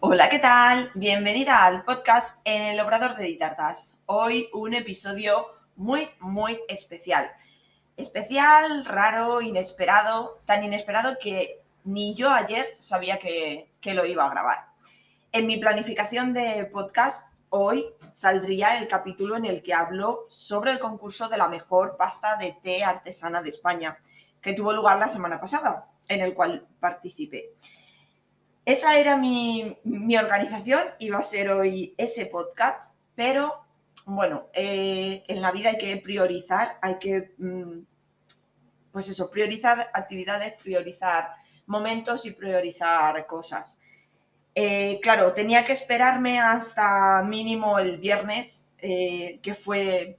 Hola, ¿qué tal? Bienvenida al podcast en el Obrador de Ditartas. Hoy un episodio muy, muy especial. Especial, raro, inesperado, tan inesperado que ni yo ayer sabía que, que lo iba a grabar. En mi planificación de podcast, hoy saldría el capítulo en el que hablo sobre el concurso de la mejor pasta de té artesana de España, que tuvo lugar la semana pasada, en el cual participé. Esa era mi, organización, iba a ser hoy ese podcast, pero bueno, eh, en la vida hay que priorizar, hay que, mm, pues eso, priorizar actividades, priorizar momentos y priorizar cosas. Eh, claro, tenía que esperarme hasta mínimo el viernes, eh, que fue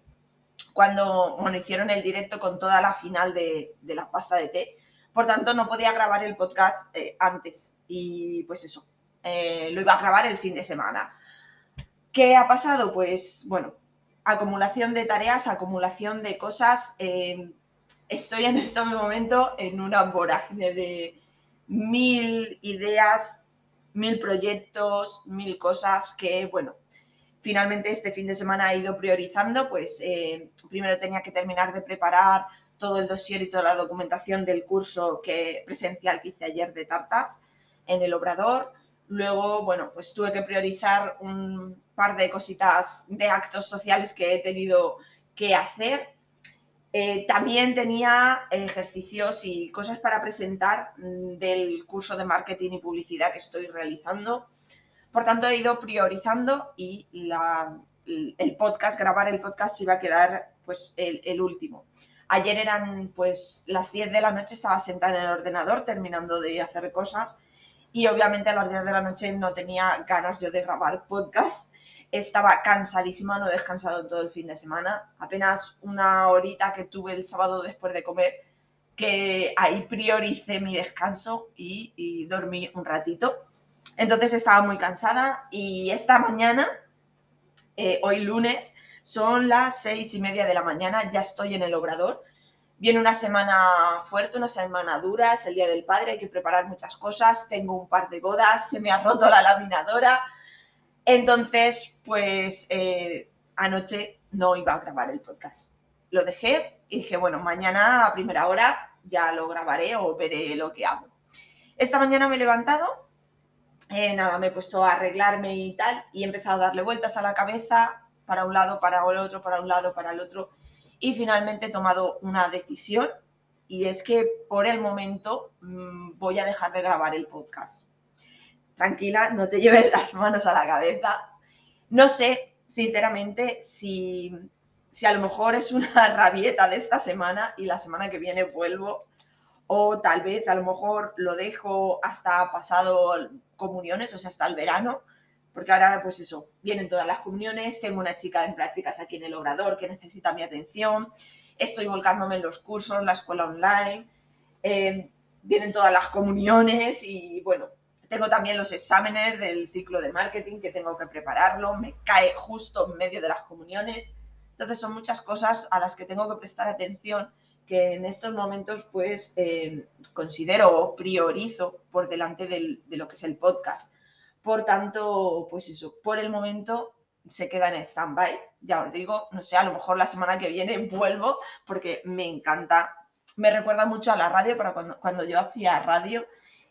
cuando bueno, hicieron el directo con toda la final de, de la pasta de té. Por tanto, no podía grabar el podcast eh, antes. Y pues eso, eh, lo iba a grabar el fin de semana. ¿Qué ha pasado? Pues bueno, acumulación de tareas, acumulación de cosas. Eh, estoy en este momento en una vorágine de mil ideas, mil proyectos, mil cosas que, bueno, finalmente este fin de semana he ido priorizando. Pues primero tenía que terminar de preparar todo el dossier y toda la documentación del curso que, presencial que hice ayer de tartas en el obrador. Luego, bueno, pues tuve que priorizar un par de cositas de actos sociales que he tenido que hacer. Eh, también tenía ejercicios y cosas para presentar mm, del curso de marketing y publicidad que estoy realizando. Por tanto, he ido priorizando y el podcast, grabar el podcast iba a quedar pues el, el último. Ayer eran pues las 10 de la noche, estaba sentada en el ordenador terminando de hacer cosas y obviamente a las 10 de la noche no tenía ganas yo de grabar podcast. Estaba cansadísima, no he descansado todo el fin de semana. Apenas una horita que tuve el sábado después de comer, que ahí prioricé mi descanso y, dormí un ratito. Entonces estaba muy cansada y esta mañana, eh, hoy lunes, son las seis y media de la mañana, ya estoy en el obrador. Viene una semana fuerte, una semana dura, es el Día del Padre, hay que preparar muchas cosas, tengo un par de bodas, se me ha roto la laminadora. Entonces, pues eh, anoche no iba a grabar el podcast. Lo dejé y dije, bueno, mañana a primera hora ya lo grabaré o veré lo que hago. Esta mañana me he levantado, eh, nada, me he puesto a arreglarme y tal, y he empezado a darle vueltas a la cabeza, para un lado, para el otro, para un lado, para el otro. Y finalmente he tomado una decisión y es que por el momento mm, voy a dejar de grabar el podcast. Tranquila, no te lleves las manos a la cabeza. No sé, sinceramente, si, si a lo mejor es una rabieta de esta semana y la semana que viene vuelvo, o tal vez a lo mejor lo dejo hasta pasado comuniones, o sea, hasta el verano, porque ahora, pues eso, vienen todas las comuniones, tengo una chica en prácticas aquí en el Obrador que necesita mi atención, estoy volcándome en los cursos, la escuela online, eh, vienen todas las comuniones y bueno, tengo también los exámenes del ciclo de marketing que tengo que prepararlo, me cae justo en medio de las comuniones, entonces son muchas cosas a las que tengo que prestar atención que en estos momentos pues eh, considero o priorizo por delante de lo que es el podcast. Por tanto, pues eso, por el momento se queda en stand-by. Ya os digo, no sé, a lo mejor la semana que viene vuelvo porque me encanta. Me recuerda mucho a la radio para cuando, cuando yo hacía radio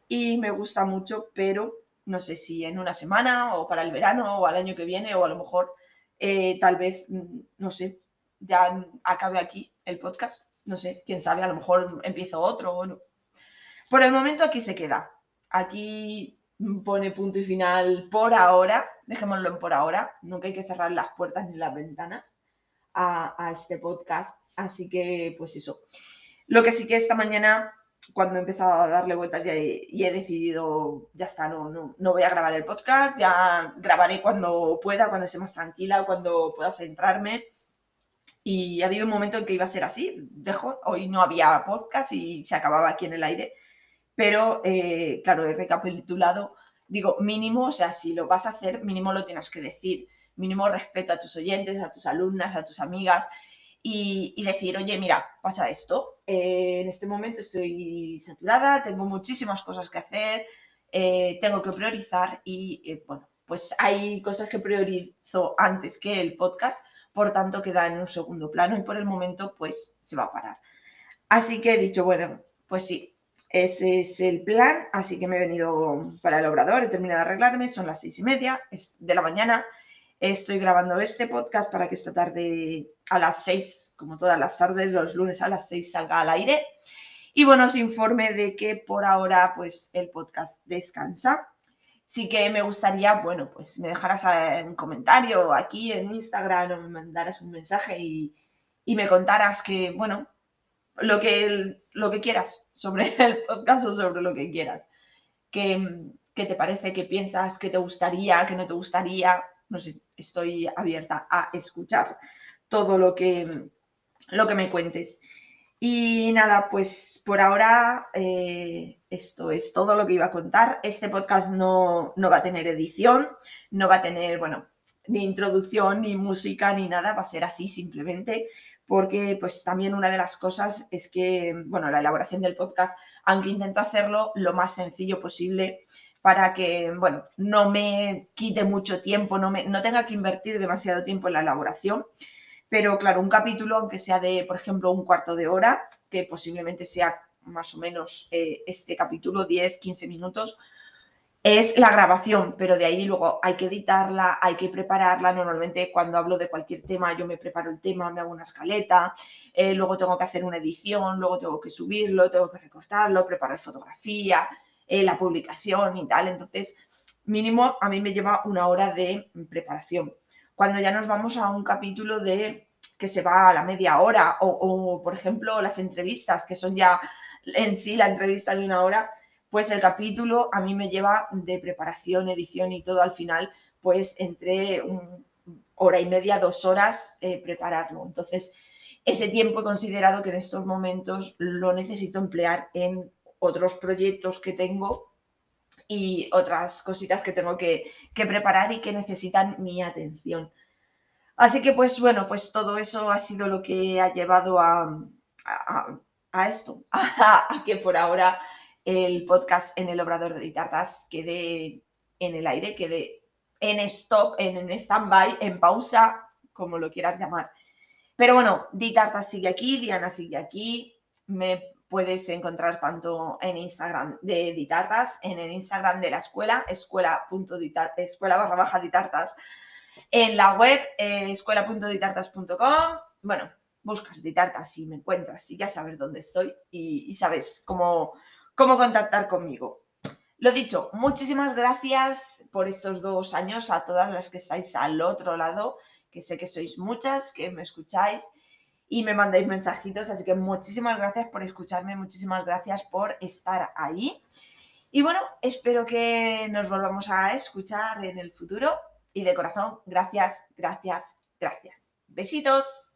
y me gusta mucho, pero no sé si en una semana o para el verano o al año que viene o a lo mejor eh, tal vez, mm, no sé, ya acabe aquí el podcast. No sé, quién sabe, a lo mejor empiezo otro o no. Por el momento aquí se queda. Aquí pone punto y final por ahora, dejémoslo en por ahora, nunca hay que cerrar las puertas ni las ventanas a, este podcast, así que pues eso. Lo que sí que esta mañana, cuando he empezado a darle vueltas y he, decidido, ya está, no, no, no voy a grabar el podcast, ya grabaré cuando pueda, cuando esté más tranquila, cuando pueda centrarme. Y ha habido un momento en que iba a ser así, dejo, hoy no había podcast y se acababa aquí en el aire pero eh, claro, he recapitulado, digo, mínimo, o sea, si lo vas a hacer, mínimo lo tienes que decir, mínimo respeto a tus oyentes, a tus alumnas, a tus amigas y, decir, oye, mira, pasa esto, eh, en este momento estoy saturada, tengo muchísimas cosas que hacer, eh, tengo que priorizar y, bueno, pues hay cosas que priorizo antes que el podcast, por tanto queda en un segundo plano y por el momento pues se va a parar. Así que he dicho, bueno, pues sí, ese es el plan, así que me he venido para el obrador, he terminado de arreglarme, son las seis y media de la mañana, estoy grabando este podcast para que esta tarde a las seis, como todas las tardes, los lunes a las seis salga al aire. Y bueno, os informe de que por ahora pues el podcast descansa. Sí que me gustaría, bueno, pues me dejaras un comentario aquí en Instagram o me mandaras un mensaje y, y me contaras que, bueno, lo que, lo que quieras sobre el podcast o sobre lo que quieras. ¿Qué, ¿Qué te parece? ¿Qué piensas? ¿Qué te gustaría? ¿Qué no te gustaría? No sé, estoy abierta a escuchar todo lo que, lo que me cuentes. Y nada, pues por ahora eh, esto es todo lo que iba a contar. Este podcast no, no, va a tener edición, no va a tener, bueno, ni introducción, ni música, ni nada, va a ser así simplemente porque pues también una de las cosas es que, bueno, la elaboración del podcast, aunque intento hacerlo lo más sencillo posible para que, bueno, no me quite mucho tiempo, no, me, no tenga que invertir demasiado tiempo en la elaboración, pero claro, un capítulo, aunque sea de, por ejemplo, un cuarto de hora, que posiblemente sea más o menos eh, este capítulo, 10, 15 minutos, es la grabación, pero de ahí luego hay que editarla, hay que prepararla. Normalmente cuando hablo de cualquier tema yo me preparo el tema, me hago una escaleta, eh, luego tengo que hacer una edición, luego tengo que subirlo, tengo que recortarlo, preparar fotografía, eh, la publicación y tal. Entonces, mínimo a mí me lleva una hora de preparación. Cuando ya nos vamos a un capítulo de que se va a la media hora o, o por ejemplo, las entrevistas, que son ya en sí la entrevista de una hora, pues el capítulo a mí me lleva de preparación, edición y todo al final, pues entre hora y media, dos horas eh, prepararlo. Entonces, ese tiempo he considerado que en estos momentos lo necesito emplear en otros proyectos que tengo y otras cositas que tengo que, preparar y que necesitan mi atención. Así que pues bueno, pues todo eso ha sido lo que ha llevado a, esto, a, que por ahora el podcast en el Obrador de Ditartas quede en el aire, quede en stop, en, stand-by, en pausa, como lo quieras llamar. Pero bueno, Ditartas sigue aquí, Diana sigue aquí. Me puedes encontrar tanto en Instagram de Ditartas, en el Instagram de la escuela, escuela barra baja Ditartas, en la web eh, escuela.ditartas.com. Bueno, buscas Ditartas y me encuentras y ya sabes dónde estoy y sabes cómo cómo contactar conmigo. Lo dicho, muchísimas gracias por estos dos años a todas las que estáis al otro lado, que sé que sois muchas, que me escucháis y me mandáis mensajitos, así que muchísimas gracias por escucharme, muchísimas gracias por estar ahí. Y bueno, espero que nos volvamos a escuchar en el futuro y de corazón, gracias, gracias, gracias. Besitos.